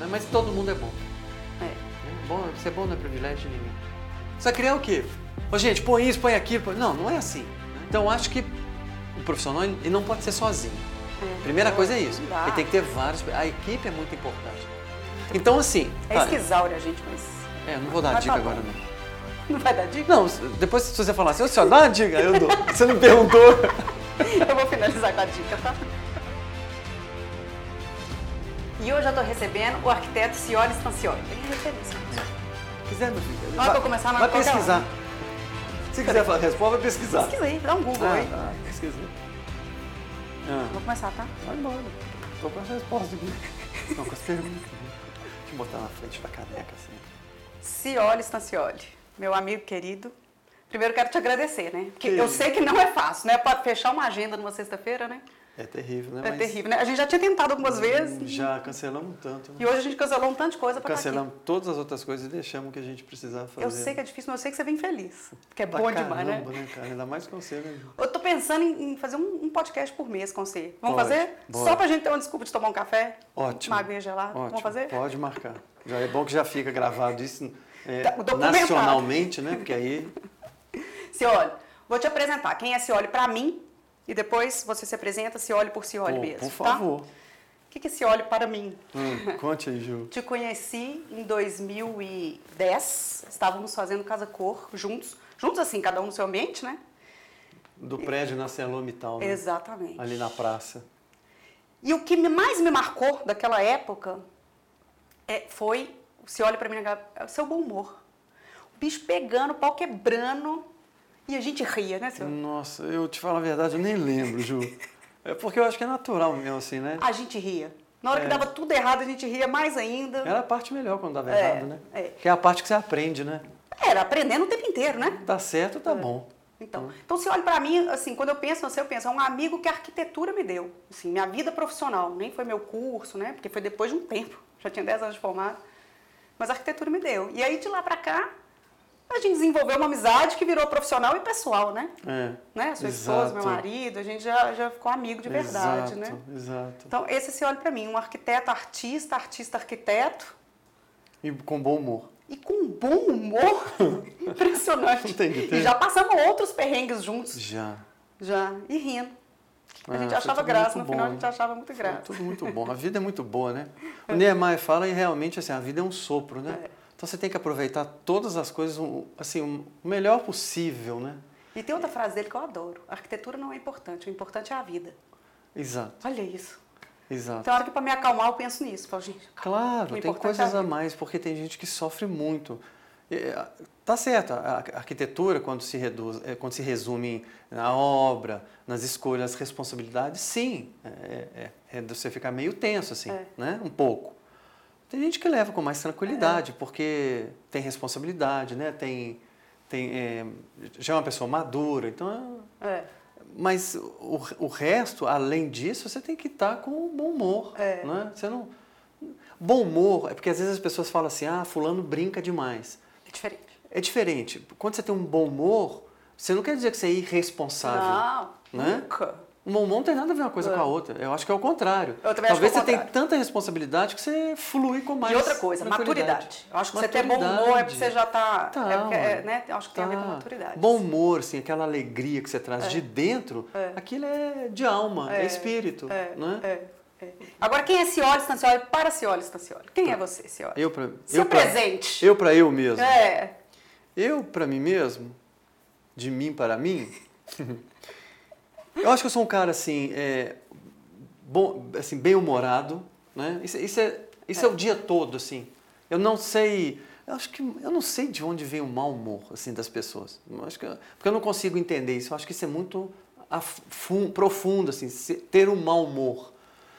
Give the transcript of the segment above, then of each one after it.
né? mas todo mundo é bom. É. né? Bom, ser bom não é privilégio de ninguém. Você vai criar o quê? Ô, gente, põe isso, põe aquilo. Põe... Não, não é assim. Então, eu acho que o profissional ele não pode ser sozinho. É. Primeira coisa é isso. Ele tem que ter vários. A equipe é muito importante. Então, assim. É tá, esquisaura, gente, mas é, não vou dar Mas dica tá bom. agora, não. não vai dar dica? Não, depois se você falar assim, ô senhor, dá uma dica, eu dou. Você não perguntou. Eu vou finalizar com a dica, tá? E hoje eu tô recebendo o arquiteto Cioli Stancioli. Tem referência. Se quiser, meu filho. Hora que eu começar, vai pesquisar. Se quiser falar a resposta, vai pesquisar. Pesquisa aí, dá um Google Ah, aí. tá, pesquisa. Ah, Vou começar, tá? vai embora. Tô com as respostas aqui. Não, com as perguntas. Deixa eu botar na frente da caneca, assim. Cioli Stancioli, meu amigo querido. Primeiro quero te agradecer, né? Porque Que eu isso. sei que não é fácil, né? Para fechar uma agenda numa sexta-feira, né? É terrível, né? É Mas terrível, né? A gente já tinha tentado algumas vezes Já cancelamos tanto, né? e hoje a gente cancelou um tanto de coisa para aqui. Cancelamos todas as outras coisas e deixamos o que a gente precisava fazer. Eu sei que é difícil, mas eu sei que você vem feliz. Porque é Pra bom demais, né? caramba, cara? Ainda mais com você, né? Eu tô pensando em fazer um, podcast por mês com você. Vamos Pode, fazer? bora. Só pra gente ter uma desculpa de tomar um café? Ótimo. Uma aguinha gelada? Ótimo. Vamos fazer? Pode marcar. Já é bom que já fica gravado isso é, Tá, nacionalmente, né? Porque aí Cioli, vou te apresentar. Quem é Cioli pra mim e depois você se apresenta Cioli por Cioli Pô, mesmo, por tá? favor. O que que é Cioli para mim? Hum, conte aí, Ju. Te conheci em 2010. Estávamos fazendo Casa Cor juntos. Juntos assim, cada um no seu ambiente, né? Do prédio na Celomital, né? Exatamente. Ali na praça. E o que mais me marcou daquela época é, foi, você olha pra mim, é o seu bom humor. O bicho pegando, o pau quebrando, e a gente ria, né, senhor? Nossa, eu te falo a verdade, eu nem lembro, Ju. É porque eu acho que é natural mesmo, assim, né? A gente ria. Na hora É. que dava tudo errado, a gente ria mais ainda. Era a parte melhor quando dava É, errado, né? é. Que é a parte que você aprende, né? Era aprendendo o tempo inteiro, né? Dá certo, tá bom. Então, então você olha pra mim, assim, quando eu penso você, eu penso, é um amigo que a arquitetura me deu. Assim, minha vida profissional, nem foi meu curso, né? Porque foi depois de um tempo. Já tinha 10 anos de formado. Mas a arquitetura me deu. E aí, de lá pra cá, a gente desenvolveu uma amizade que virou profissional e pessoal, né? É. né? Sua esposa, meu Exato. marido, a gente já, já ficou amigo de verdade, exato, né? Exato. Então, esse se olha pra mim, um arquiteto artista, artista arquiteto, E com bom humor. e com bom humor impressionante. Entendi, entendi. E já passamos outros perrengues juntos. Já. Já. E rindo. A Ah, gente foi achava graça, no final a bom, gente né? achava muito graça. tudo muito bom. A vida é muito boa, né? O Niemeyer fala e realmente assim, a vida é um sopro, né? É. Então você tem que aproveitar todas as coisas assim, o melhor possível, né? E tem outra frase dele que eu adoro. A arquitetura não é importante, o importante é a vida. Exato, Olha isso. exato. Tem hora que para me acalmar eu penso nisso. Falo, gente, o Claro, tem coisas é a a mais, porque tem gente que sofre muito. E, ah, Tá certo, a arquitetura, quando se, reduz, eh, quando se resume na obra, nas escolhas, responsabilidades, sim, é, é, é de você ficar meio tenso, assim, É. né? Um pouco. Tem gente que leva com mais tranquilidade, porque tem responsabilidade, né? Tem, tem, eh, já é uma pessoa madura, então... É. Mas o, o resto, além disso, você tem que estar com bom humor. É. Né? Você não... Bom humor é porque às vezes as pessoas falam assim, ah, fulano brinca demais. É diferente. É diferente. Quando você tem um bom humor, você não quer dizer que você é irresponsável. Não, né? nunca. O bom humor não tem nada a ver uma coisa É. com a outra. Eu acho que é o contrário. Talvez é você tenha tanta responsabilidade que você flui com mais e outra coisa, maturidade. Eu acho que você ter bom humor é porque Maturidade. você já tá. Tá, é porque, é, né? Eu acho que tem a ver com Tá. maturidade. Bom humor, assim, aquela alegria que você traz É. de dentro, É. aquilo é de alma, é, É, espírito. É, né? é, é. Agora, quem é Cioli Stancioli para Cioli Stancioli? Quem é você, Cioli? Eu pra, presente. eu para eu mesmo. É. Eu para mim mesmo, de mim para mim. eu acho que eu sou um cara assim, é, bom, assim bem humorado, né? Isso, isso é isso é. o dia todo assim. Eu não sei, eu acho que eu não sei de onde vem o mau humor assim das pessoas. Eu acho que porque eu não consigo entender isso. Eu acho que isso é muito profundo assim, ter um mau humor.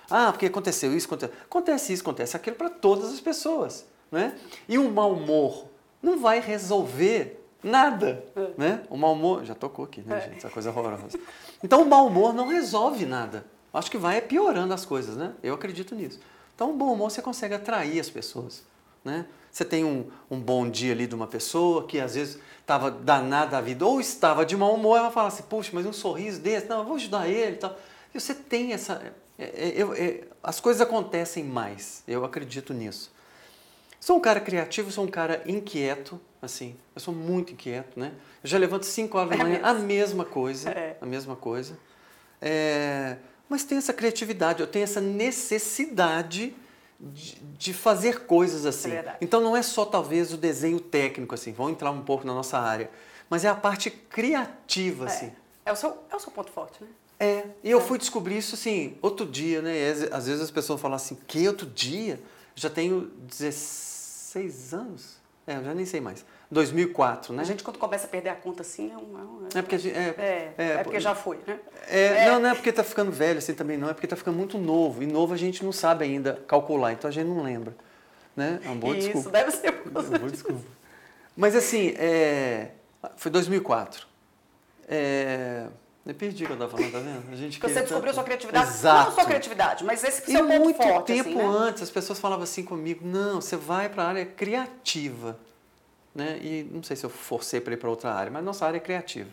Ah, porque aconteceu isso, aconteceu. Acontece isso, acontece aquilo para todas as pessoas, né? E um mau humor não vai resolver nada, né? O mau humor, já tocou aqui, né, É. gente? Essa coisa horrorosa. Então o mau humor não resolve nada. Acho que vai piorando as coisas, né? Eu acredito nisso. Então o bom humor você consegue atrair as pessoas, né? Você tem um, um bom dia ali de uma pessoa que às vezes estava danada a vida ou estava de mau humor, ela fala assim, puxa, mas um sorriso desse, não, eu vou ajudar ele e tal. E você tem essa... É, é, é, as coisas acontecem mais, eu acredito nisso. Sou um cara criativo, sou um cara inquieto, assim, eu sou muito inquieto, né? Eu já levanto 5 horas da É manhã, a mesma coisa, É. a mesma coisa. É, mas tenho essa criatividade, eu tenho essa necessidade de, de fazer coisas assim. É então não é só talvez o desenho técnico, assim, vamos entrar um pouco na nossa área, mas é a parte criativa, assim. É, o seu, é o seu ponto forte, né? É, e eu fui descobrir isso assim, outro dia, né? Às- às vezes as pessoas falam assim, que outro dia? Já tenho 16 anos? É, eu já nem sei mais. 2004, né? A gente, quando começa a perder a conta assim, é um. É, É porque, gente- é, é, é porque já foi, né? é, Não, não é porque tá ficando velho assim também, não. É porque tá ficando muito novo. E novo a gente não sabe ainda calcular, então a gente não lembra. Né? É uma boa Isso, desculpa. deve ser. É uma boa desculpa. Mas assim, é, foi 2004. É, eu perdi o que eu estava falando, tá vendo? A gente Porque você descobriu tanto- sua criatividade. Exato. Não sua criatividade, mas esse E seu ponto muito forte. tempo assim, né? antes, as pessoas falavam assim comigo, não, você vai para a área criativa. Né? E não sei se eu forcei para ir para outra área, mas nossa área é criativa.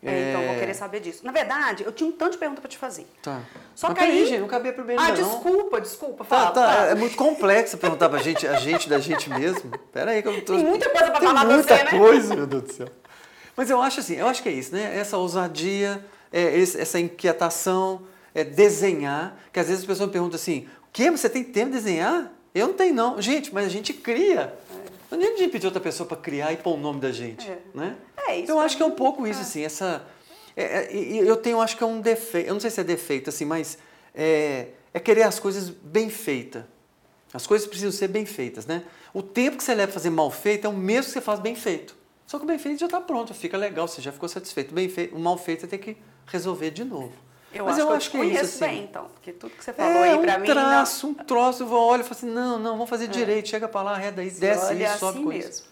É, então, eu vou É, querer saber disso. Na verdade, eu tinha um tanto de pergunta pra te fazer. Tá. Só mas que aí- gente, não cabia primeiro Ah, não. desculpa, desculpa. Tá, Fala, tá, fala. é muito complexo perguntar pra gente, a gente da gente mesmo. Pera aí que eu tô... Tem muita coisa pra Tem falar muita você, né? coisa, meu Deus do céu. Mas eu acho assim, eu acho que é isso, né? Essa ousadia, é, essa inquietação, é desenhar, que às vezes as pessoas me perguntam assim, o quê? Você tem tempo de desenhar? Eu não tenho não. Gente, mas a gente cria. Não nem de pedir outra pessoa para criar e pôr o nome da gente, É. né? É, isso Então eu acho que é um pouco isso, é. assim, essa... é, é, eu tenho, acho que é um defeito, eu não sei se é defeito, assim, mas é, é querer as coisas bem feitas. As coisas precisam ser bem feitas, né? O tempo que você leva para fazer mal feito é o mesmo que você faz bem feito. Só que o bem feito já está pronto, fica legal, você já ficou satisfeito. O, bem feito, o mal feito você tem que resolver de novo. Eu Mas acho eu que eu acho que é isso, conheço assim. bem, então. Porque tudo que você falou É aí pra um mim... não- traço, um troço, eu vou olho e falo assim, não, não, vamos fazer direito, chega para lá, arreda aí, desce olha isso, sobe assim com isso. mesmo.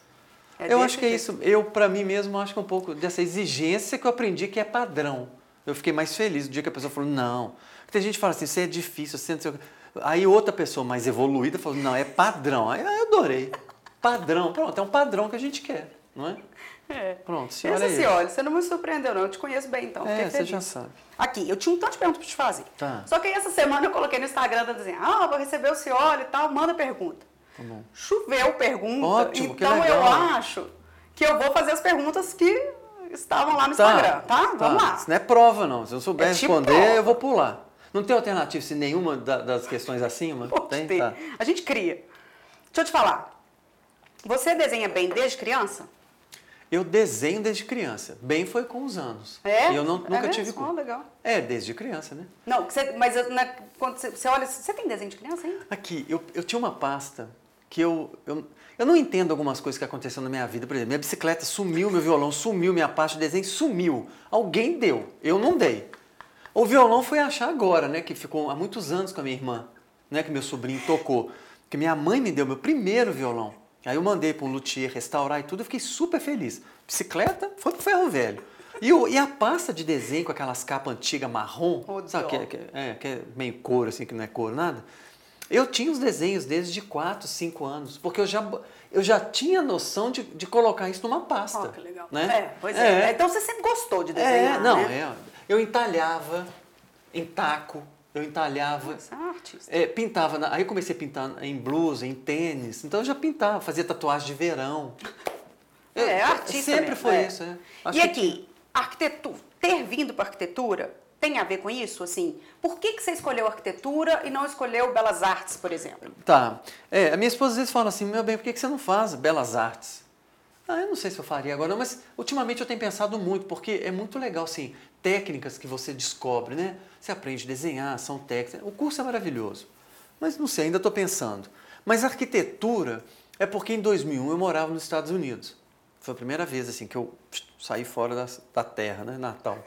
É eu acho que é jeito. isso. Eu, para mim mesmo, acho que é um pouco dessa exigência que eu aprendi que é padrão. Eu fiquei mais feliz no dia que a pessoa falou, não. Porque tem gente que fala assim, isso é difícil, você não sei o quê. Aí outra pessoa mais evoluída falou, não, é padrão. Aí eu adorei. Padrão, pronto, é um padrão que a gente quer, não é? É. Pronto, Esse senhora é assim, olha, você não me surpreendeu, não. Eu te conheço bem, então. É, você já sabe. Aqui, eu tinha um tanto de perguntas pra te fazer. Tá. Só que aí essa semana eu coloquei no Instagram tá dizendo, ah, vou receber o Cioli e tal, manda pergunta. Tá bom. Choveu pergunta. Ótimo, então eu acho que eu vou fazer as perguntas que estavam lá no Tá, Instagram, tá? Vamos lá. Isso não é prova, não. Se eu souber É tipo responder, prova. eu vou pular. Não tem alternativa se nenhuma da- das questões acima? Pode tem? ter. Tá. A gente cria. Deixa eu te falar. Você desenha bem desde criança? Eu desenho desde criança. Bem foi com os anos. É? E eu não, É nunca mesmo? tive Oh, legal. É, desde criança, né? Não, você- mas na- quando você, você olha, você tem desenho de criança ainda? Aqui, eu, eu tinha uma pasta que eu, eu. Eu não entendo algumas coisas que aconteceram na minha vida. Por exemplo, minha bicicleta sumiu, meu violão sumiu, minha pasta de desenho sumiu. Alguém deu, eu não dei. O violão foi achar agora, né? Que ficou há muitos anos com a minha irmã, né? Que meu sobrinho tocou. Que minha mãe me deu meu primeiro violão. Aí eu mandei para um luthier restaurar e tudo, eu fiquei super feliz. Bicicleta foi pro ferro velho. E, o- e a pasta de desenho com aquelas capas antigas marrom, Ô, sabe, que, é- que, é, que é meio couro, assim, que não é couro, nada. Eu tinha os desenhos desde 4, 5 anos, porque eu já, eu já tinha noção de, de colocar isso numa pasta. Ó, que legal. Né? É, pois é. Então você sempre gostou de desenhar, É, não, né? é. Eu entalhava em taco, eu entalhava. Você é um artista. É, pintava, na- aí eu comecei a pintar em blusa, em tênis, então eu já pintava, fazia tatuagem de verão. Eu- É, artista Sempre mesmo, foi é. isso, é. Acho E aqui, arquitetura, ter vindo para arquitetura tem a ver com isso? Assim, por que, que você escolheu arquitetura e não escolheu belas artes, por exemplo? Tá. É, a minha esposa às vezes fala assim, meu bem, por que que você não faz belas artes? Ah, eu não sei se eu faria agora, não, mas ultimamente eu tenho pensado muito, porque é muito legal, assim, técnicas que você descobre, né? Você aprende a desenhar, são técnicas. O curso é maravilhoso. Mas não sei, ainda estou pensando. Mas arquitetura é porque em 2001 eu morava nos Estados Unidos. Foi a primeira vez, assim, que eu saí fora da, da terra, né? Natal.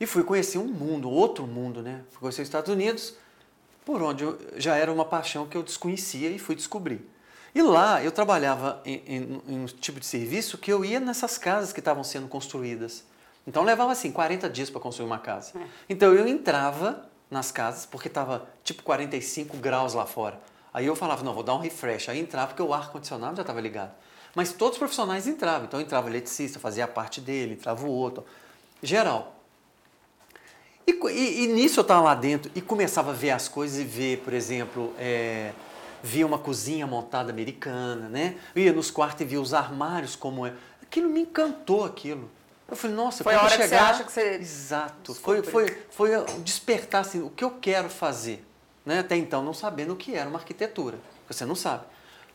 E fui conhecer um mundo, outro mundo, né? Fui conhecer os Estados Unidos, por onde eu, já era uma paixão que eu desconhecia e fui descobrir. E lá eu trabalhava em, em- em um tipo de serviço que eu ia nessas casas que estavam sendo construídas. Então levava assim 40 dias para construir uma casa. É. Então eu entrava nas casas porque estava tipo 45 graus lá fora. Aí eu falava, não, vou dar um refresh. Aí entrava porque o ar-condicionado já estava ligado. Mas todos os profissionais entravam. Então entrava o eletricista, fazia a parte dele, entrava o outro. Geral. E, e, e, nisso eu estava lá dentro e começava a ver as coisas e ver, por exemplo, é, via uma cozinha montada americana, né? Eu ia nos quartos e via os armários como é. Aquilo me encantou, aquilo. Eu falei, nossa, foi a hora chegar... que você acha que você... Exato. Foi, foi, foi despertar, assim, o que eu quero fazer. Né? Até então, não sabendo o que era uma arquitetura. Você não sabe.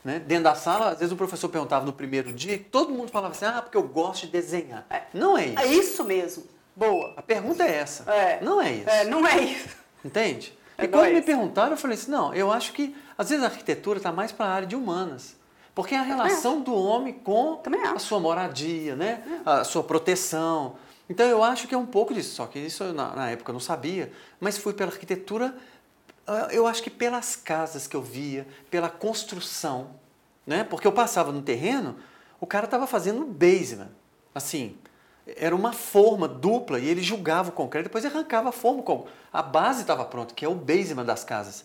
Né? Dentro da sala, às vezes o professor perguntava no primeiro dia, todo mundo falava assim, ah, porque eu gosto de desenhar. É, não é isso. É isso mesmo. Boa. A pergunta é essa. É. Não é isso. É, não é isso. Entende? É, e quando é me perguntaram, eu falei assim, não, eu acho que às vezes a arquitetura está mais para a área de humanas. Porque é a relação do homem com a sua moradia, né? A sua proteção. Então eu acho que é um pouco disso, só que isso na, na época eu não sabia, mas fui pela arquitetura ah, eu acho que pelas casas que eu via, pela construção, né? Porque eu passava no terreno, o cara estava fazendo um basement, assim, era uma forma dupla e ele julgava o concreto, depois arrancava a forma, a base estava pronta, que é o basement das casas.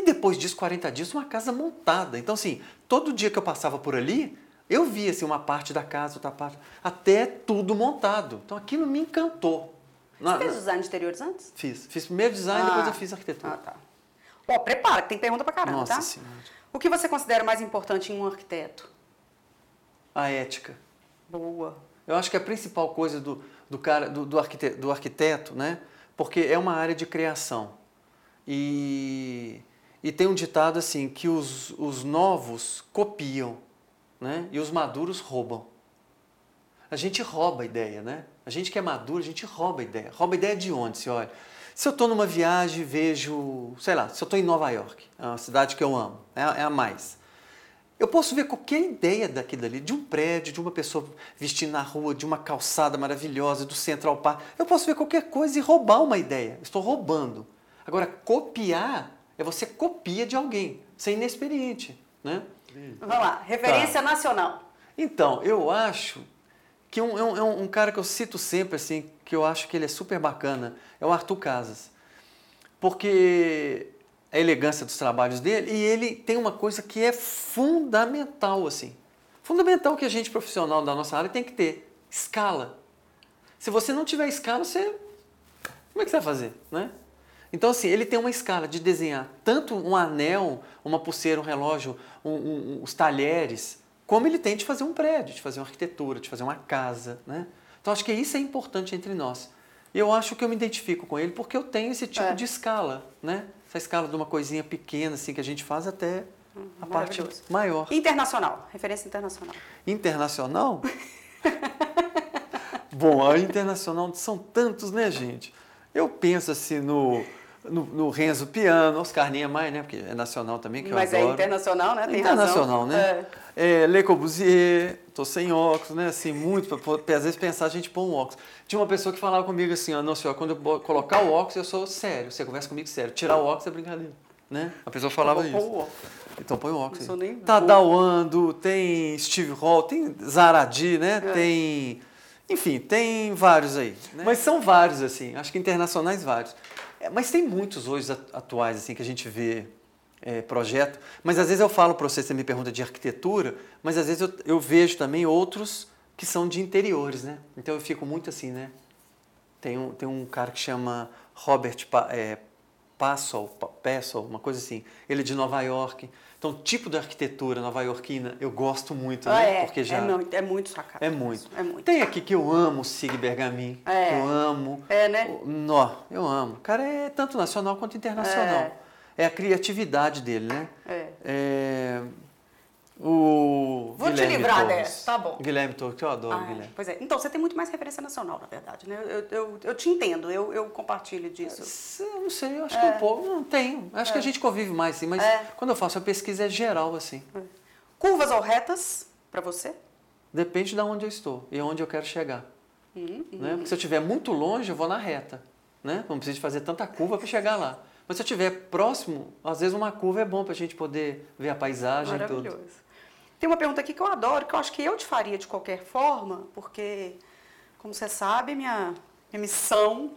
E depois disso, 40 dias, uma casa montada. Então, assim, todo dia que eu passava por ali, eu via assim, uma parte da casa, outra parte, até tudo montado. Então, aquilo me encantou. Você fez design de interiores antes? Fiz. Fiz primeiro design, ah. depois eu fiz arquitetura. Ah, tá. Ó, prepara, que tem pergunta pra caramba, Nossa tá? Senhora. O que você considera mais importante em um arquiteto? A ética. Boa. Eu acho que a principal coisa do, do cara, do, do, arquiteto, do arquiteto, né? Porque é uma área de criação. E, e tem um ditado assim, que os, os novos copiam, né? E os maduros roubam. A gente rouba a ideia, né? A gente que é maduro, a gente rouba a ideia. Rouba a ideia de onde? Se olha, se eu estou numa viagem vejo, sei lá, se eu estou em Nova York, é uma cidade que eu amo, é a, é a mais. Eu posso ver qualquer ideia daquilo ali, de um prédio, de uma pessoa vestindo na rua, de uma calçada maravilhosa, do Central Park. Eu posso ver qualquer coisa e roubar uma ideia. Estou roubando. Agora, copiar é você copia de alguém. Você é inexperiente, né? Vamos lá, referência tá. nacional. Então, eu acho que um, é, um, é um, cara que eu cito sempre, assim, que eu acho que ele é super bacana, é o Arthur Casas. Porque a elegância dos trabalhos dele, e ele tem uma coisa que é fundamental, assim. Fundamental que a gente profissional da nossa área tem que ter, escala. Se você não tiver escala, você... Como é que você vai fazer, né? Então, assim, ele tem uma escala de desenhar tanto um anel, uma pulseira, um relógio, um, um, os talheres, como ele tem de fazer um prédio, de fazer uma arquitetura, de fazer uma casa, né? Então acho que isso é importante entre nós. E eu acho que eu me identifico com ele porque eu tenho esse tipo é. de escala, né? Essa escala de uma coisinha pequena assim que a gente faz até a parte maior. Internacional, referência internacional. Internacional? Bom, a internacional são tantos, né, gente? Eu penso assim no no, no Renzo Piano, Oscar Niemeyer, né? Porque é nacional também, que Mas eu é adoro. Mas é internacional, né? Tem internacional, razão. né? É. é. Le Corbusier, tô sem óculos, né? Assim, muito, para às vezes pensar a gente pôr um óculos. Tinha uma pessoa que falava comigo assim, não, senhor, quando eu colocar o óculos, eu sou sério, você conversa comigo sério. Tirar o óculos é brincadeira, né? A pessoa falava isso. O então põe o óculos. Não nem Tadao Ando, tem Steve Hall, tem Zaradi, né? É. Tem... Enfim, tem vários aí. Né? Mas são vários, assim, acho que internacionais vários. É, mas tem muitos hoje atuais assim que a gente vê é, projeto, mas às vezes eu falo para você, você me pergunta de arquitetura, mas às vezes eu, eu, vejo também outros que são de interiores, né? Então eu fico muito assim, né? Tem um, tem um cara que chama Robert é, Passel, Passel, uma coisa assim. Ele é de Nova York. Então, tipo de arquitetura nova-iorquina eu gosto muito, ah, né? É, Porque já é muito, é muito sua cara. É muito. É muito. Tem aqui que eu amo o Sig Bergamin, é. eu amo. É, né? Nó, eu amo. O cara é tanto nacional quanto internacional. É, é a criatividade dele, né? É. é o Vou Guilherme te livrar Torres. dessa, tá bom. Guilherme Torres, que eu adoro, ah, Guilherme. Pois é. Então, você tem muito mais referência nacional, na verdade, né? Eu, eu, eu te entendo, eu, eu compartilho disso. Eu não sei, eu acho é. que um pouco. Não tenho. Acho é. que a é. gente convive mais, assim, mas é. quando eu faço a pesquisa é geral, assim. É. Curvas ou retas, para você? Depende de onde eu estou e onde eu quero chegar. Hum, né? Porque se eu estiver muito longe, eu vou na reta. Né? Não preciso fazer tanta curva para chegar lá. Mas se eu estiver próximo, às vezes uma curva é bom para a gente poder ver a paisagem e tudo. Tem uma pergunta aqui que eu adoro, que eu acho que eu te faria de qualquer forma, porque, como você sabe, minha, minha missão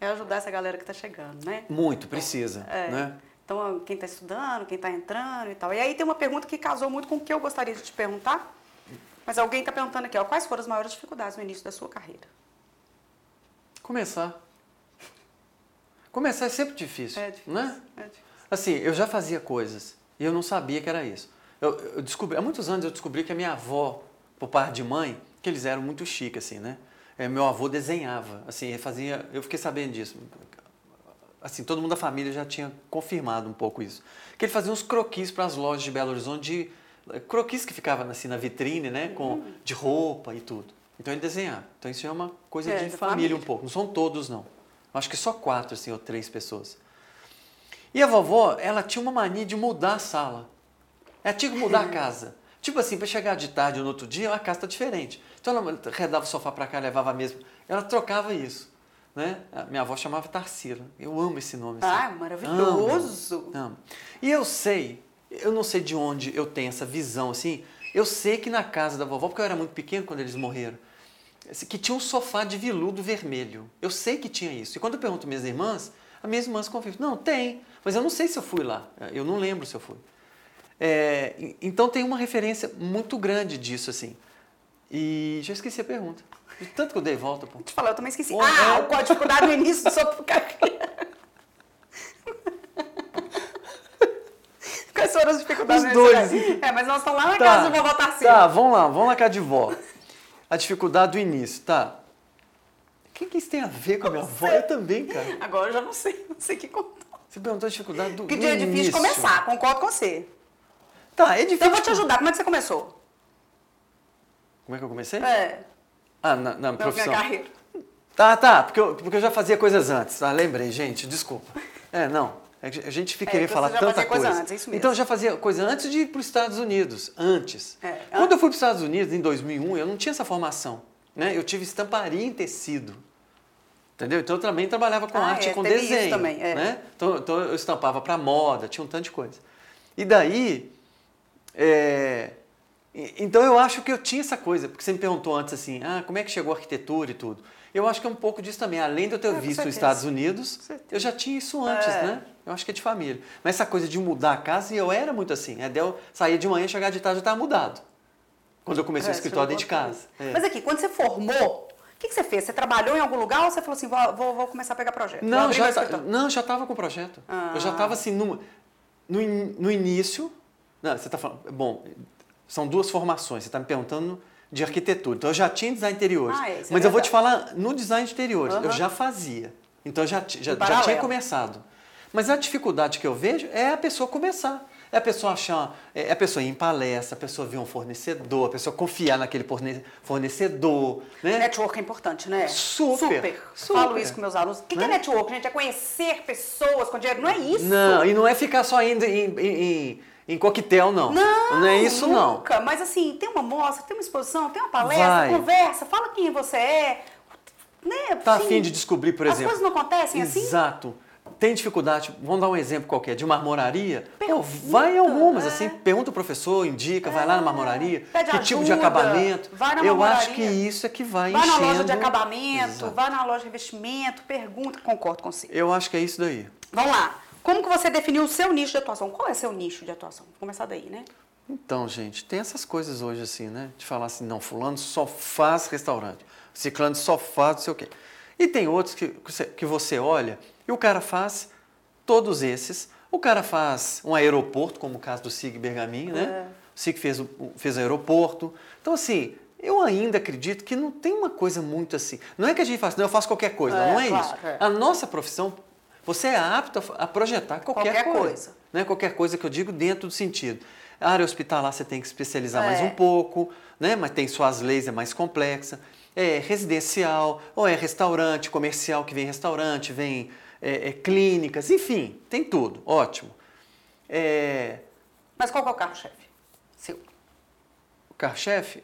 é ajudar essa galera que está chegando, né? Muito, precisa, é. né? Então, quem está estudando, quem está entrando e tal. E aí tem uma pergunta que casou muito com o que eu gostaria de te perguntar. Mas alguém está perguntando aqui, ó, quais foram as maiores dificuldades no início da sua carreira? Começar. Começar é sempre difícil, É difícil. né? É difícil. Assim, eu já fazia coisas e eu não sabia que era isso. Eu, eu descobri, há muitos anos eu descobri que a minha avó, por parte de mãe, que eles eram muito chiques, assim, né? É, meu avô desenhava, assim, ele fazia, eu fiquei sabendo disso. Assim, todo mundo da família já tinha confirmado um pouco isso. Que ele fazia uns croquis para as lojas de Belo Horizonte, de, croquis que ficavam assim na vitrine, né? Com, Hum. de roupa e tudo. Então ele desenhava. Então isso é uma coisa É, de família, família. um pouco. Não são todos, não. Acho que só quatro, assim, ou três pessoas. E a vovó, ela tinha uma mania de mudar a sala. Ela tinha que mudar a casa. Tipo assim, para chegar de tarde ou no outro dia, a casa está diferente. Então ela redava o sofá para cá, levava mesa. Ela trocava isso. Né? A minha avó chamava Tarsila. Eu amo esse nome. assim. Ah, maravilhoso. Amo, amo. E eu sei, eu não sei de onde eu tenho essa visão assim. Eu sei que na casa da vovó, porque eu era muito pequeno quando eles morreram, que tinha um sofá de veludo vermelho. Eu sei que tinha isso. E quando eu pergunto minhas irmãs, as minhas irmãs confirmam. Não, tem. Mas eu não sei se eu fui lá. Eu não lembro se eu fui. É, então tem uma referência muito grande disso, assim. E já esqueci a pergunta. De tanto que eu dei volta, pô. Eu falar, eu também esqueci. Ah, é. o código dificuldade no início só por Quais foram as dificuldades? Os dois. início? É, mas nós estamos lá na casa do vovó Tarcísio. Tá, vamos lá, vamos lá cá de vó. A dificuldade do início, tá? O que, que isso tem a ver com a minha avó? Eu também, cara. Agora eu já não sei, não sei o que contou. Você perguntou a dificuldade do, Que do dia é difícil de início. começar, concordo com você. Tá, é difícil. Então eu vou te ajudar. Como é que você começou? Como é que eu comecei? É, Ah, na, na na minha profissão. carreira. Tá, tá, porque eu, porque eu já fazia coisas antes. Ah, lembrei, gente, desculpa. É, não. é que A gente fica É, querer então falar tanta fazia coisa coisa. antes, é isso mesmo. Então eu já fazia coisa antes de ir para os Estados Unidos. Antes. É, Quando eu fui para os Estados Unidos, em 2001, eu não tinha essa formação. Né? Eu tive estamparia em tecido. Entendeu? Então eu também trabalhava com Ah, arte é, com desenho. também, é. né? então, então eu estampava para moda, tinha um tanto de coisa. E daí, é, e- então eu acho que eu tinha essa coisa, porque você me perguntou antes assim, ah, como é que chegou a arquitetura e tudo. Eu acho que é um pouco disso também. Além de eu ter É, com visto os. Estados Unidos, eu já tinha isso antes, É. né? Eu acho que é de família. Mas essa coisa de mudar a casa, eu era muito assim. É de eu sair de manhã, chegar de tarde, eu estava mudado. Quando eu comecei É, o escritório você dentro de casa. É. Mas aqui, quando você formou, o que, que você fez? Você trabalhou em algum lugar ou você falou assim, vou, vou, vou começar a pegar projeto? Não, já, não, já estava com o projeto. Eu já Ah. estava assim, no, no, no início. Não, você está falando. Bom, são duas formações. Você está me perguntando de arquitetura. Então eu já tinha design interiores. Ah, é, isso é mas eu vou te verdade. falar no design de interiores. Eu Aham. já fazia. Então eu já, já, já tinha começado. Mas a dificuldade que eu vejo é a pessoa começar. É a pessoa achar, é a pessoa ir em palestra, a pessoa ver um fornecedor, a pessoa confiar naquele forne- fornecedor, né? Network é importante, né? Super, Super. super. Falo isso com meus alunos. O que, que é Né? network, gente? É conhecer pessoas com dinheiro. Não é isso. Não, e não é ficar só indo em, em, em, em coquetel, não. Não, Não é isso, não. nunca. Mas assim, tem uma mostra, tem uma exposição, tem uma palestra, Vai. conversa, fala quem você é. Né? Tá Assim, afim de descobrir, por as exemplo. coisas não acontecem assim? Exato. Tem dificuldade, vamos dar um exemplo qualquer, de marmoraria? Pô, Pergunta, vai em algumas, é. assim, pergunta o professor, indica, vai lá na marmoraria, Pede que tipo de ajuda, acabamento. vai na Eu acho que isso é que vai, Vai na enchendo. loja de acabamento, Exato. vai na loja de revestimento, pergunta, concordo com você. Eu acho que é isso daí. Vamos lá. Como que você definiu o seu nicho de atuação? Qual é seu nicho de atuação? Vamos começar daí, né? Então, gente, tem essas coisas hoje assim, né? De falar assim, não, fulano só faz restaurante, ciclano só faz não sei o quê. E tem outros que, que você- olha e o cara faz todos esses. O cara faz um aeroporto, como o caso do Sig Bergamin, né? É. O Sig fez o o- fez o aeroporto. Então, assim, eu ainda acredito que não tem uma coisa muito assim. Não é que a gente faz, não, eu faço qualquer coisa, não, É, não é claro, isso. é. A nossa profissão, você é apto a projetar qualquer, Qualquer coisa coisa. né? Qualquer coisa que eu digo dentro do sentido. A área hospitalar você tem que especializar mais É. um pouco, né? mas tem suas leis, é mais complexa. É residencial, ou é restaurante, comercial que vem restaurante, vem é, é, clínicas, enfim, tem tudo. Ótimo. É, Mas qual que é o carro-chefe? Seu. o carro-chefe,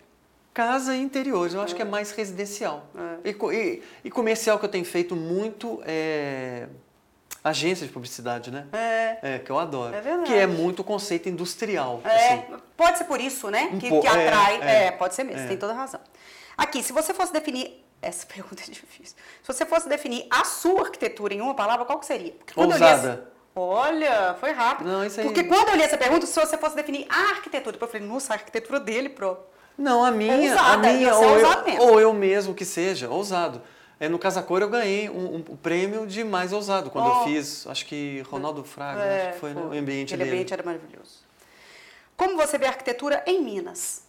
casa e interiores, eu acho que é mais residencial. É. E, e- e comercial que eu tenho feito muito é agência de publicidade, né? É. É, que eu adoro. É verdade. Que é muito conceito industrial. É, assim. pode ser por isso, né? Um que, po- que é, atrai. é, É, pode ser mesmo, é. tem toda razão. Aqui, se você fosse definir. Essa pergunta é difícil. Se você fosse definir a sua arquitetura em uma palavra, qual que seria? Porque quando eu li Ousada. Olha, foi rápido. Não, isso aí- Porque quando eu li essa pergunta, se você fosse definir a arquitetura, eu falei, nossa, a arquitetura dele, pro. Não, a minha, Ousada, a minha ou, eu, mesmo. ou eu mesmo que seja, ousado. É, no Casa Cor eu ganhei um, um, um prêmio de mais ousado quando Oh. eu fiz, acho que Ronaldo Fraga, É, acho que foi, né, foi. o ambiente Aquele dele. ambiente era maravilhoso. Como você vê a arquitetura em Minas?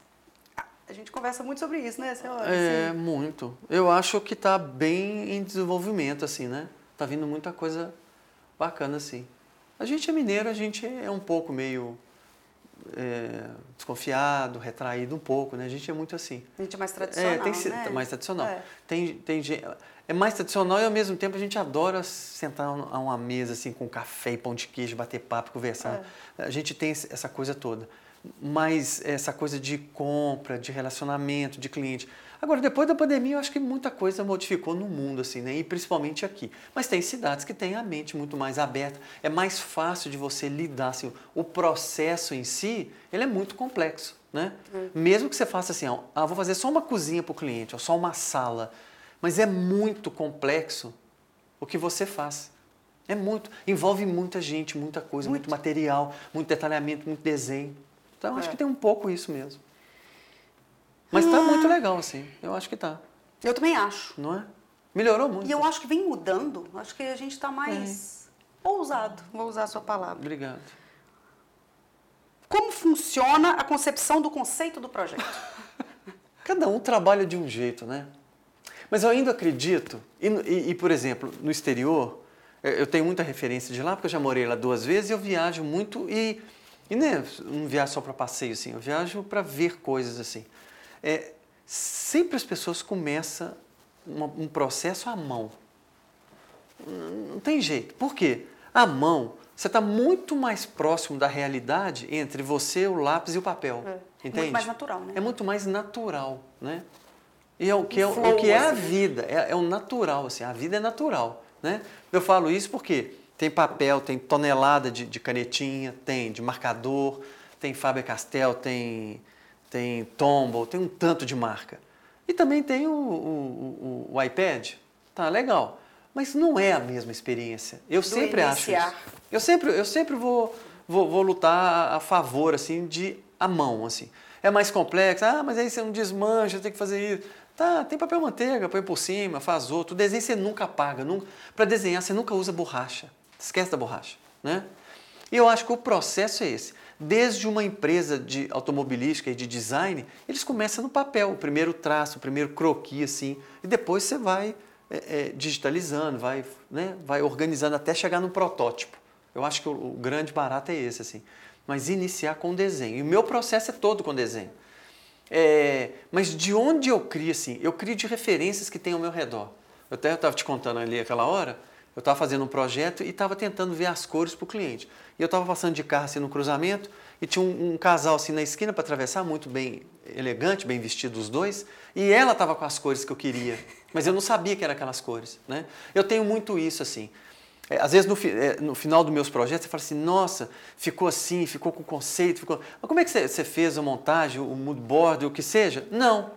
A gente conversa muito sobre isso, né, senhora? É, Assim, muito. Eu acho que tá bem em desenvolvimento, assim, né? Tá vindo muita coisa bacana, assim. A gente é mineiro, a gente é um pouco meio é, desconfiado, retraído um pouco, né? A gente é muito assim. A gente é mais tradicional, É, tem que ser né? mais tradicional. É. Tem, tem gente, é mais tradicional e ao mesmo tempo a gente adora sentar a uma mesa assim com café e pão de queijo, bater papo, conversar. É. A gente tem essa coisa toda. Mas essa coisa de compra, de relacionamento, de cliente. Agora, depois da pandemia, eu acho que muita coisa modificou no mundo, assim, né? E principalmente aqui. Mas tem cidades que têm a mente muito mais aberta. É mais fácil de você lidar, assim. O processo em si, ele é muito complexo, né? Mesmo que você faça assim, ó, ah, vou fazer só uma cozinha para o cliente, ou só uma sala. Mas é muito complexo o que você faz. É muito. Envolve muita gente, muita coisa, muito, material, muito detalhamento, muito desenho. Então, eu acho É. que tem um pouco isso mesmo. Mas tá muito legal, assim. Eu acho que tá. Eu também acho. Não é? Melhorou muito. E eu acho que vem mudando. Acho que a gente está mais É. ousado. Vou usar a sua palavra. Obrigado. Como funciona a concepção do conceito do projeto? Cada um trabalha de um jeito, né? Mas eu ainda acredito, e, e- e, por exemplo, no exterior, eu eu tenho muita referência de lá, porque eu já morei lá duas vezes e eu viajo muito e, e não viajo só para passeio, assim, eu viajo para ver coisas assim. É, sempre as pessoas começam uma- um processo à mão. Não tem jeito. Por quê? A mão, você está muito mais próximo da realidade entre você, o lápis e o papel. É. Entende? Muito mais natural, né? É muito mais natural, né? E é o que é, o flow, que é a assim. vida, é, é o natural, assim, a vida é natural, né? Eu falo isso porque tem papel, tem tonelada de, de canetinha, tem de marcador, tem Faber-Castell, tem, tem Tombow, tem um tanto de marca. E também tem o, o, o- o iPad, tá legal, mas não é a mesma experiência. Eu sempre acho iniciar. isso. Eu sempre, eu sempre vou, vou, vou lutar a favor assim de a mão assim. É mais complexo. Ah, mas aí você não desmancha, tem que fazer isso. Tá, tem papel manteiga, põe por cima, faz outro. O desenho você nunca apaga. Nunca, Para desenhar você nunca usa borracha. Esquece da borracha, né? E eu acho que o processo é esse. Desde uma empresa de automobilística e de design, eles começam no papel, o primeiro traço, o primeiro croquis, assim, e depois você vai é, é, digitalizando, vai, né, vai organizando até chegar no protótipo. Eu acho que o, o grande barato é esse, assim. Mas iniciar com desenho. E o meu processo é todo com desenho. É, mas de onde eu crio, assim? Eu crio de referências que tem ao meu redor. Eu até estava te contando ali aquela hora, eu estava fazendo um projeto e estava tentando ver as cores para o cliente. E eu estava passando de carro assim no cruzamento e tinha um, um casal assim na esquina para atravessar, muito bem elegante, bem vestido os dois, e ela estava com as cores que eu queria, mas eu não sabia que eram aquelas cores. Né? Eu tenho muito isso assim. É, às vezes no, fi- é, no final dos meus projetos você fala assim, nossa, ficou assim, ficou com conceito, ficou. Mas como é que você, você fez a montagem, o mood board, o que seja? Não.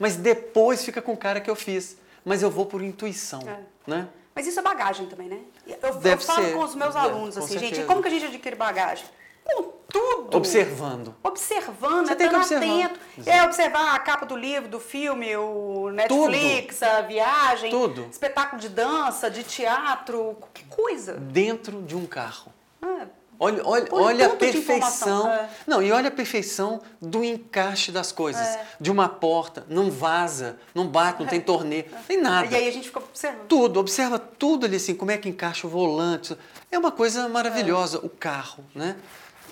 Mas depois fica com o cara que eu fiz. Mas eu vou por intuição. É. Né? Mas isso é bagagem também, né? Eu, eu Deve falo ser. com os meus Deve, alunos com assim, gente, certeza. como que a gente adquire bagagem? Com tudo. Observando. Observando, Você é tem que observar. atento. Exato. É observar a capa do livro, do filme, o Netflix, a viagem, Tudo. espetáculo de dança, de teatro, qualquer coisa. Dentro de um carro. Ah, Olha, olha, olha a perfeição. é. Não, e olha a perfeição do encaixe das coisas. É. De uma porta, não vaza, não bate, não tem torneio, não tem nada. E aí a gente fica observando. Tudo, observa tudo ali assim, como é que encaixa o volante. É uma coisa maravilhosa, o carro, né?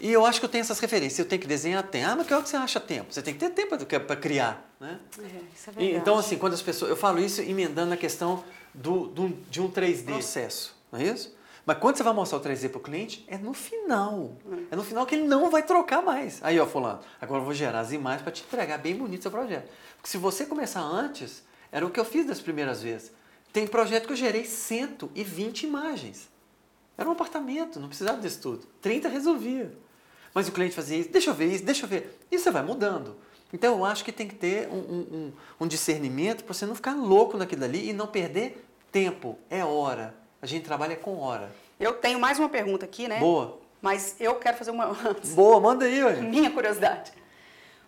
E eu acho que eu tenho essas referências. Eu tenho que desenhar tempo. Ah, mas que hora que você acha tempo? Você tem que ter tempo para criar, né? É, isso é então, assim, quando as pessoas. Eu falo isso emendando na questão do, do- de um 3D processo, não é isso? Mas quando você vai mostrar o 3D para o cliente, é no final. É no final que ele não vai trocar mais. Aí, ó, Fulano, agora eu vou gerar as imagens para te entregar bem bonito seu projeto. Porque se você começar antes, era o que eu fiz das primeiras vezes. Tem projeto que eu gerei 120 imagens. Era um apartamento, não precisava disso tudo. 30 resolvia. Mas o cliente fazia isso, deixa eu ver isso, deixa eu ver. E você vai mudando. Então eu acho que tem que ter um, um- um- um discernimento para você não ficar louco naquilo ali e não perder tempo. É hora. A gente trabalha com hora. Eu tenho mais uma pergunta aqui, né? Boa. Mas eu quero fazer uma antes. Boa, manda aí, ué. Minha curiosidade.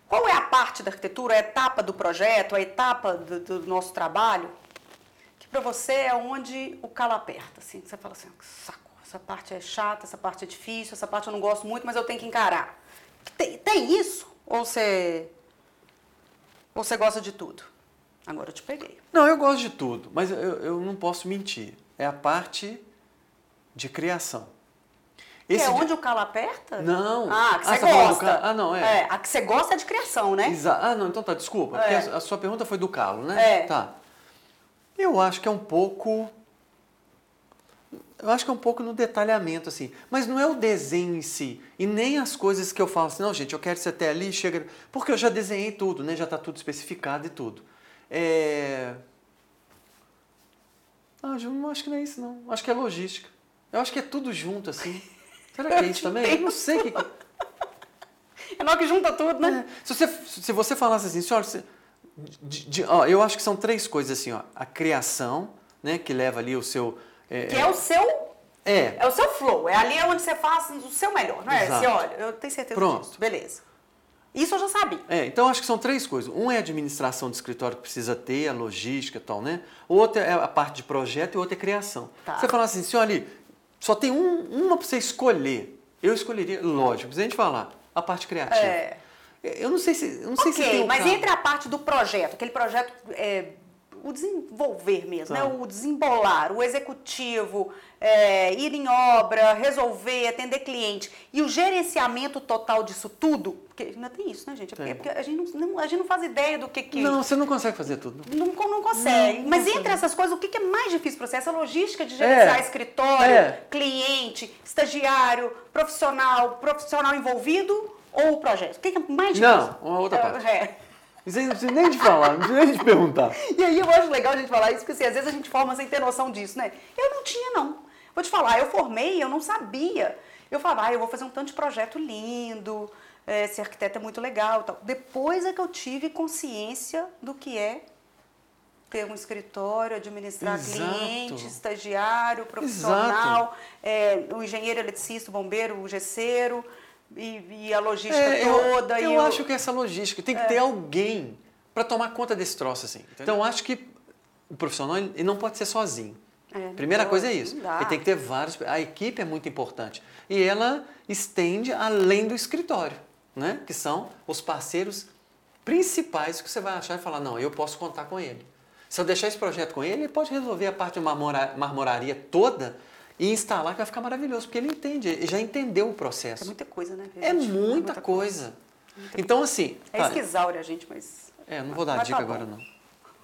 Qual é a parte da arquitetura, a etapa do projeto, a etapa do, do nosso trabalho, que para você é onde o calo aperta, assim, você fala assim, saco, essa parte é chata, essa parte é difícil, essa parte eu não gosto muito, mas eu tenho que encarar. Tem, tem isso? Ou você, ou você gosta de tudo? Agora eu te peguei. Não, eu gosto de tudo, mas eu, eu não posso mentir. É a parte de criação. Esse é onde o calo aperta? Não. Ah, que você ah, tá gosta. Ah, não, é. é. A que você gosta é de criação, né? Exato. Ah, não, então tá, desculpa. É. a, a sua pergunta foi do calo, né? É. Tá. Eu acho que é um pouco. Eu acho que é um pouco no detalhamento, assim. Mas não é o desenho em si. E nem as coisas que eu falo assim, não, gente, eu quero isso até ali, chega. Porque eu já desenhei tudo, né? Já está tudo especificado e tudo. É. Ah, eu não acho que não é isso, não. Acho que é logística. Eu acho que é tudo junto, assim. Será que é isso também? Eu não sei o que. É nós que junta tudo, né? É. Se, você, se você falasse assim, senhora, você, de, de, ó, eu acho que são três coisas assim, ó. A criação, né, que leva ali o seu. É, que é o seu. É. É o seu flow. É ali onde você faz o seu melhor, não é? Exato. Você olha, eu tenho certeza Pronto. disso. Beleza. Isso eu já sabia. É, então acho que são três coisas. Um é a administração do escritório que precisa ter, a logística e tal, né? O outro é a parte de projeto e o outro é criação. Tá. Você fala assim, senhor ali, só tem um, uma para você escolher. Eu escolheria, lógico, se a gente falar, a parte criativa. É. Eu não sei se. Eu não sei ok, se tem um mas entre a parte do projeto, aquele projeto, é, o desenvolver mesmo, Tá. né? o desembolar, o executivo, é, ir em obra, resolver, atender cliente e o gerenciamento total disso tudo, porque ainda tem isso, né, gente? É porque, é porque a, gente não, não- a gente não faz ideia do que que... Não, você não consegue fazer tudo. não. Não, consegue. Não, Mas consegue. entre essas coisas, o que que é mais difícil para você? Essa logística de gerenciar É. escritório, É. cliente, estagiário, profissional, profissional envolvido ou o projeto? O que que é mais difícil? Não, uma outra É, parte. é. Isso aí não precisa nem de falar, não precisa nem de perguntar. E aí eu acho legal a gente falar isso, porque assim, às vezes a gente forma sem ter noção disso, né? Eu não tinha, não. Vou te falar, eu formei, eu não sabia. Eu falava, ah, eu vou fazer um tanto de projeto lindo, é, ser arquiteto é muito legal e tal. Depois é que eu tive consciência do que é ter um escritório, administrar Exato. cliente, estagiário, profissional, é, o engenheiro eletricista, o bombeiro, o gesseiro e, e a logística É, eu toda. eu e o- acho que essa logística tem que ter alguém para tomar conta desse troço assim. Então eu acho que o profissional ele não pode ser sozinho. É, Primeira coisa é isso. Ele tem que ter vários. A equipe é muito importante e ela estende além do escritório, né? Que são os parceiros principais que você vai achar e falar não, eu posso contar com ele. Se eu deixar esse projeto com ele, ele pode resolver a parte de marmora- marmoraria toda e instalar que vai ficar maravilhoso, porque ele entende, já entendeu o processo. É muita coisa, né? É gente? muita coisa. Então, assim. É tá, exaure a gente, mas. é, não vou dar dica tá agora, não.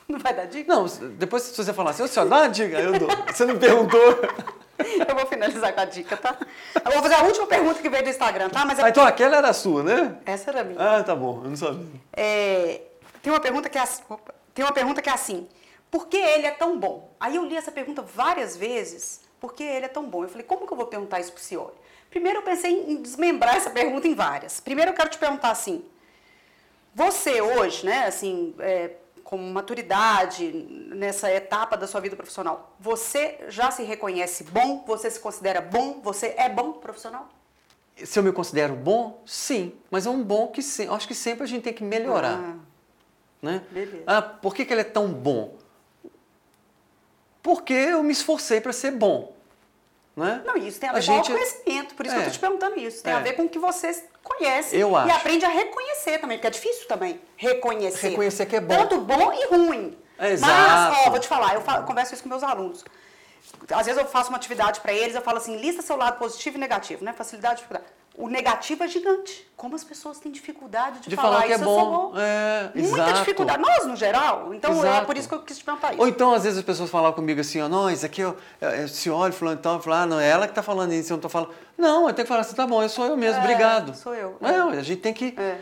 Não vai dar dica? Não, depois se você falar assim, senhor, dá uma dica, eu dou. Você não perguntou. Eu vou finalizar com a dica, tá? Eu vou fazer a última pergunta que veio do Instagram, tá? Mas é Ah, então aquela era a sua, né? essa era a minha. Ah, tá bom, eu não sabia. É, tem uma pergunta que é assim. tem uma pergunta que é assim. Por que ele é tão bom? Aí eu li essa pergunta várias vezes. Por que ele é tão bom? Eu falei, como que eu vou perguntar isso pro Cioli? Primeiro eu pensei em desmembrar essa pergunta em várias. Primeiro eu quero te perguntar assim. Você hoje, né, assim, é, com maturidade nessa etapa da sua vida profissional, você já se reconhece bom? Você se considera bom? Você é bom profissional? Se eu me considero bom, sim. Mas é um bom que eu acho que sempre a gente tem que melhorar. Ah, né? beleza. Ah, por que, que ele é tão bom? Porque eu me esforcei para ser bom. Né? Não, isso tem a A ver com gente- autoconhecimento, por isso que eu É. tô te perguntando isso. Tem É. a ver com o que você conhece Eu e acho. aprende a reconhecer também, porque é difícil também reconhecer. Reconhecer que é bom. Tanto bom e ruim. Exato. Mas, ó, vou te falar, eu, fa- eu converso isso com meus alunos. Às vezes eu faço uma atividade para eles, eu falo assim, lista seu lado positivo e negativo, né? Facilidade e dificuldade. O negativo é gigante. Como as pessoas têm dificuldade de, De falar que é isso, eu sou bom. É, Muita exato. dificuldade. Nós, no geral. Então, é Exato. por isso que eu quis te perguntar isso. Ou então, às vezes, as pessoas falam comigo assim, ó, não, isso aqui é, é, é se olha, fulano e tal, eu ah, não, é ela que tá falando isso, eu não tô falando. Não, eu tenho que falar assim, tá bom, eu sou eu mesmo, É, obrigado. sou eu, Não, é. a gente tem que. É.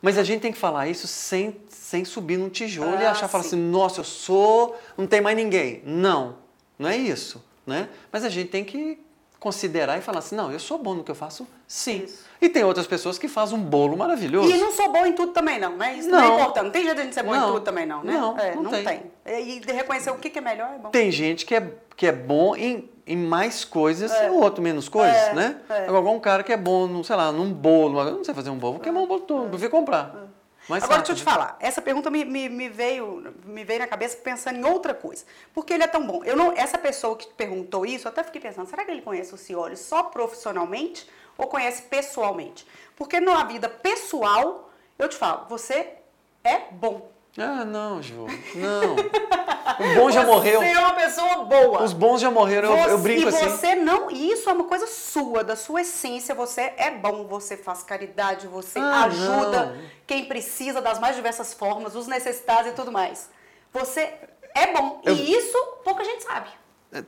Mas a gente tem que falar isso sem, sem subir num tijolo e Ah, achar, falar sim. assim, nossa, eu sou, não tem mais ninguém. Não, não é isso, né? Mas a gente tem que considerar e falar assim, não, eu sou bom no que eu faço, sim. Isso. E tem outras pessoas que fazem um bolo maravilhoso. E não sou bom em tudo também, não, né? Isso não, é Não. importante. Não tem jeito de a gente ser bom Não. em tudo também, não, né? Não, é, não tem. E de reconhecer o que é melhor é bom. Tem gente que é, que é bom em, em mais coisas e o outro menos coisas, É, né? é. Agora, um cara que é bom, num, sei lá, num bolo. Eu não sei fazer um bolo, vou queimar um bolo todo, prefiro comprar. Mais Agora, rápido. deixa eu te falar. Essa pergunta me, me, me veio, me veio na cabeça pensando em outra coisa. Porque ele é tão bom. Eu não, essa pessoa que perguntou isso, eu até fiquei pensando, será que ele conhece o Cioli só profissionalmente ou conhece pessoalmente? Porque na vida pessoal, eu te falo, você é bom. Ah, não, Ju. Não. O bom já você morreu. é uma pessoa boa. Os bons já morreram, eu, eu Você- brinco e assim. você não, e isso é uma coisa sua, da sua essência, você é bom, você faz caridade, você Ah, ajuda não. quem precisa das mais diversas formas, os necessitados e tudo mais. Você é bom, Eu- e isso pouca gente sabe.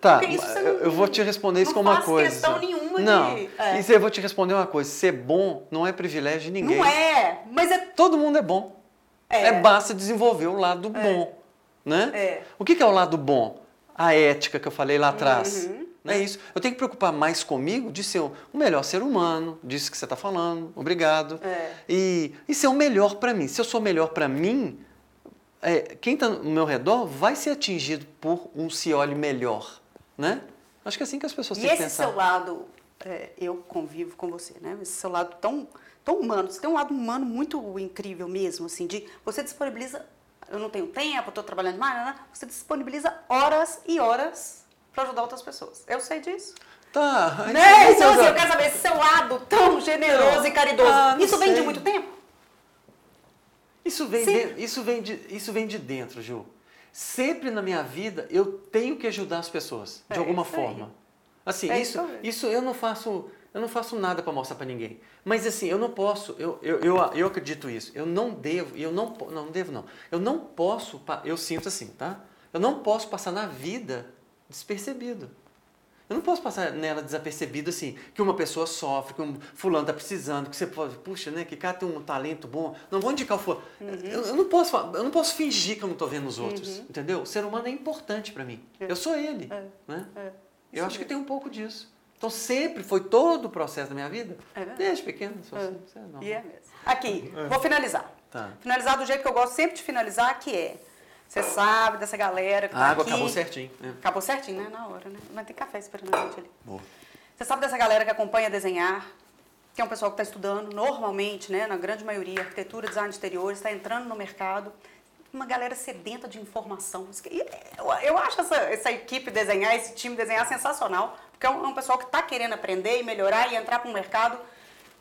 Tá, você eu, não- eu vou te responder isso não com uma faz coisa. questão nenhuma de- Não, é. isso eu vou te responder uma coisa. Ser bom não é privilégio de ninguém. Não é, mas é Todo mundo é bom. É. É, basta desenvolver o lado bom, né? É. O que, que é o lado bom? A ética que eu falei lá atrás. Uhum. Não é isso. Eu tenho que preocupar mais comigo de ser o melhor ser humano, disso que você está falando. Obrigado. É. E, e ser o melhor para mim. Se eu sou melhor para mim, é, quem está no meu redor vai ser atingido por um se olhe melhor, né? Acho que é assim que as pessoas E têm que esse pensar. seu lado, é, eu convivo com você, né? Esse seu lado tão, tão humano. Você tem um lado humano muito incrível mesmo, assim, de você disponibiliza. Eu não tenho tempo, estou trabalhando demais, né? você disponibiliza horas e horas para ajudar outras pessoas. Eu sei disso. Tá. Né? Então, assim, eu quero saber esse seu lado tão generoso Não. e caridoso. Ah, Isso vem de sei. muito tempo? Isso vem, de, isso, vem de, isso vem de dentro, Ju. Sempre na minha vida eu tenho que ajudar as pessoas, de É alguma isso aí. forma. Assim, É isso, isso isso eu não faço, eu não faço nada para mostrar para ninguém. Mas assim, eu não posso, eu, eu, eu, eu acredito isso. Eu não devo, eu não, não, não devo não. Eu não posso, eu sinto assim, tá? Eu não posso passar na vida despercebido. Eu não posso passar nela desapercebido assim, que uma pessoa sofre, que um fulano está precisando, que você pode, puxa, né, que cara tem um talento bom, não vou indicar o fulano. Uhum. Eu, eu não posso, eu não posso fingir que eu não estou vendo os outros, entendeu? O ser humano é importante para mim. É. Eu sou ele, É. né? É. Eu acho que tem um pouco disso. Então sempre foi todo o processo da minha vida, É desde pequeno, sou É. assim, isso é normal. E é mesmo. Aqui, vou finalizar. Tá. Finalizar do jeito que eu gosto sempre de finalizar, que é. Você sabe dessa galera que A tá água aqui. acabou certinho. né? Acabou certinho, né? Na hora, né? Mas tem café esperando a gente ali. Boa. Você sabe dessa galera que acompanha desenhar, que é um pessoal que está estudando normalmente, né? Na grande maioria, arquitetura, design de exteriores, está entrando no mercado. Uma galera sedenta de informação. Eu, eu acho essa, essa equipe desenhar, esse time desenhar sensacional, porque é um, é um pessoal que está querendo aprender e melhorar e entrar para um mercado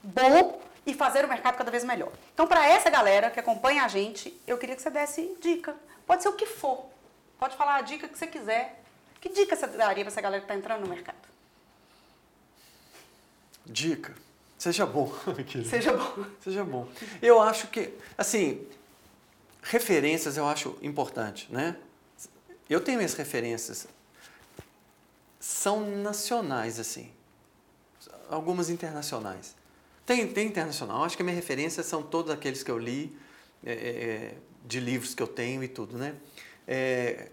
bom e fazer o mercado cada vez melhor. Então, para essa galera que acompanha a gente, eu queria que você desse dica. Pode ser o que for. Pode falar a dica que você quiser. Que dica você daria para essa galera que está entrando no mercado? Dica. Seja bom. Seja bom. Seja bom. Eu acho que, assim, referências eu acho importante, né? Eu tenho minhas referências. São nacionais, assim. Algumas internacionais. Tem, tem internacional. Acho que a minha referência são todos aqueles que eu li, é, é, de livros que eu tenho e tudo, né? É,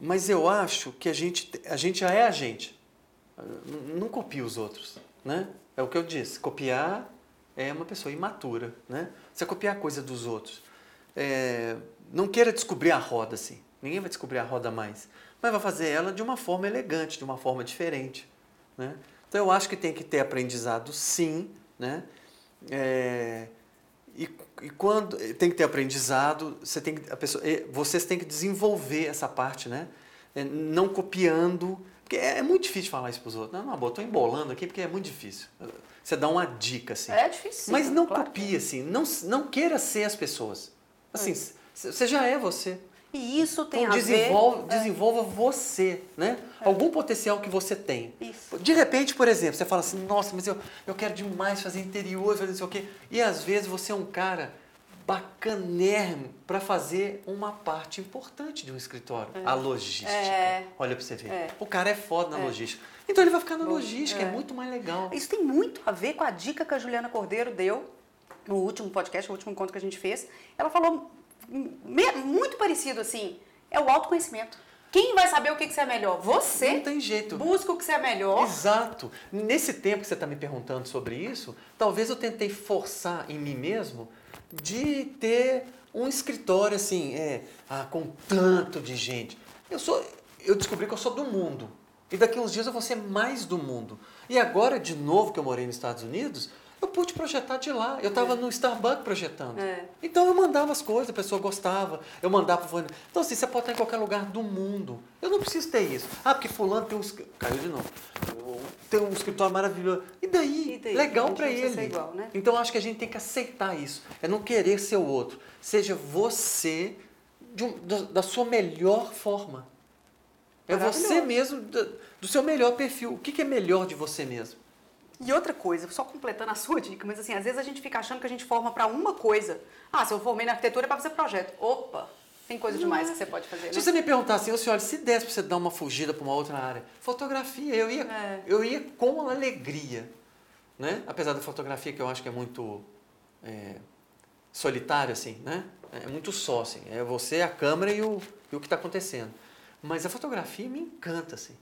mas eu acho que a gente, a gente já é a gente. Não- Não copia os outros, né? É o que eu disse. Copiar é uma pessoa imatura, né? Você copiar a coisa dos outros. É, não queira descobrir a roda assim. Ninguém vai descobrir a roda mais. Mas vai fazer ela de uma forma elegante, de uma forma diferente, né? Então eu acho que tem que ter aprendizado sim, né? É, e, e quando tem que ter aprendizado, você tem que, a pessoa, eh, vocês têm que desenvolver essa parte, né? É, Não copiando, porque é, é muito difícil falar isso para os outros. Não, não, boa, estou embolando aqui porque é muito difícil. Você dá uma dica assim. É difícil. Mas não claro copie assim, não, não queira ser as pessoas. Assim, c- você já é você. É. E isso tem Então a desenvolva, ver... É. desenvolva você, né? Algum potencial que você tem. Isso. De repente, por exemplo, você fala assim, nossa, mas eu, eu quero demais fazer interior, fazer não sei o quê. E às vezes você é um cara bacanérrimo para fazer uma parte importante de um escritório, a logística. É. Olha para você ver. É. O cara é foda na É. logística. Então ele vai ficar na logística, é. é. muito mais legal. Isso tem muito a ver com a dica que a Juliana Cordeiro deu no último podcast, no último encontro que a gente fez. Ela falou muito parecido assim, é o autoconhecimento. Quem vai saber o que, que você é melhor? Você. Não tem jeito. Busca o que você é melhor. Exato. Nesse tempo que você está me perguntando sobre isso, talvez eu tentei forçar em mim mesmo de ter um escritório assim, é, ah, com tanto de gente. Eu sou, eu descobri que eu sou do mundo. E daqui uns dias eu vou ser mais do mundo. E agora, de novo, que eu morei nos Estados Unidos, eu pude projetar de lá. Eu estava É. no Starbucks projetando. É. Então eu mandava as coisas, a pessoa gostava, eu mandava pro Então assim, você pode estar em qualquer lugar do mundo. Eu não preciso ter isso. Ah, porque fulano tem um... Caiu de novo. Tem um escritório maravilhoso. E daí? E daí? Legal para ele. igual, né? Então acho que a gente tem que aceitar isso. É não querer ser o outro. Seja você um- da, da sua melhor forma. É você mesmo, da- do seu melhor perfil. O que, que é melhor de você mesmo? E outra coisa, só completando a sua dica, mas assim, às vezes a gente fica achando que a gente forma para uma coisa. Ah, se eu formei na arquitetura é para fazer projeto. Opa, tem coisa demais que você pode fazer, né? Se você me perguntar assim, ô senhora, se desse para você dar uma fugida para uma outra área, fotografia, eu ia, É. eu ia com alegria. Né? Apesar da fotografia, que eu acho que é muito é, solitária, assim, né? É muito só, assim. É você, a câmera e o, e o que está acontecendo. Mas a fotografia me encanta, assim.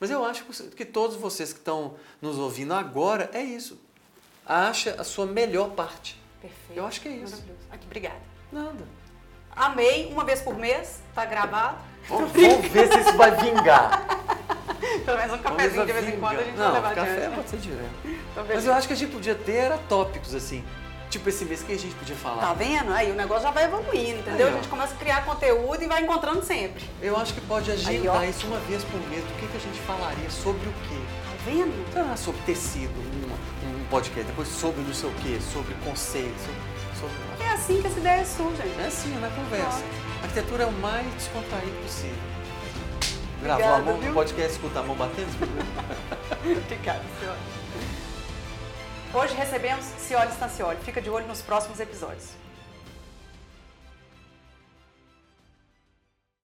Mas eu acho que todos vocês que estão nos ouvindo agora, é isso. Acha a sua melhor parte. Perfeito. Eu acho que é isso. Aqui, obrigada. Nada. Amei, uma vez por mês, tá gravado. Vamos, vamos ver se isso vai vingar. Pelo menos um cafezinho de vez em quando a gente Não, vai levar café adiante. pode ser direto. Então, Mas eu acho que a gente podia ter era tópicos assim. Tipo esse mês que a gente podia falar. Tá vendo? Aí o negócio já vai evoluindo, entendeu? Aí, a gente começa a criar conteúdo e vai encontrando sempre. Eu acho que pode Aí, agendar ó. isso uma vez por mês. O que, que a gente falaria sobre o quê? Tá vendo? Ah, sobre tecido, um, um podcast. Depois sobre não sei o quê, sobre conceito. Sobre, sobre... É assim que as ideias surgem. É assim, é na conversa. A arquitetura é o mais descontraído possível. Obrigada, Gravou a mão viu? no podcast, escuta a mão batendo? Obrigada, senhora. Hoje recebemos Cioli Stancioli. Fica de olho nos próximos episódios.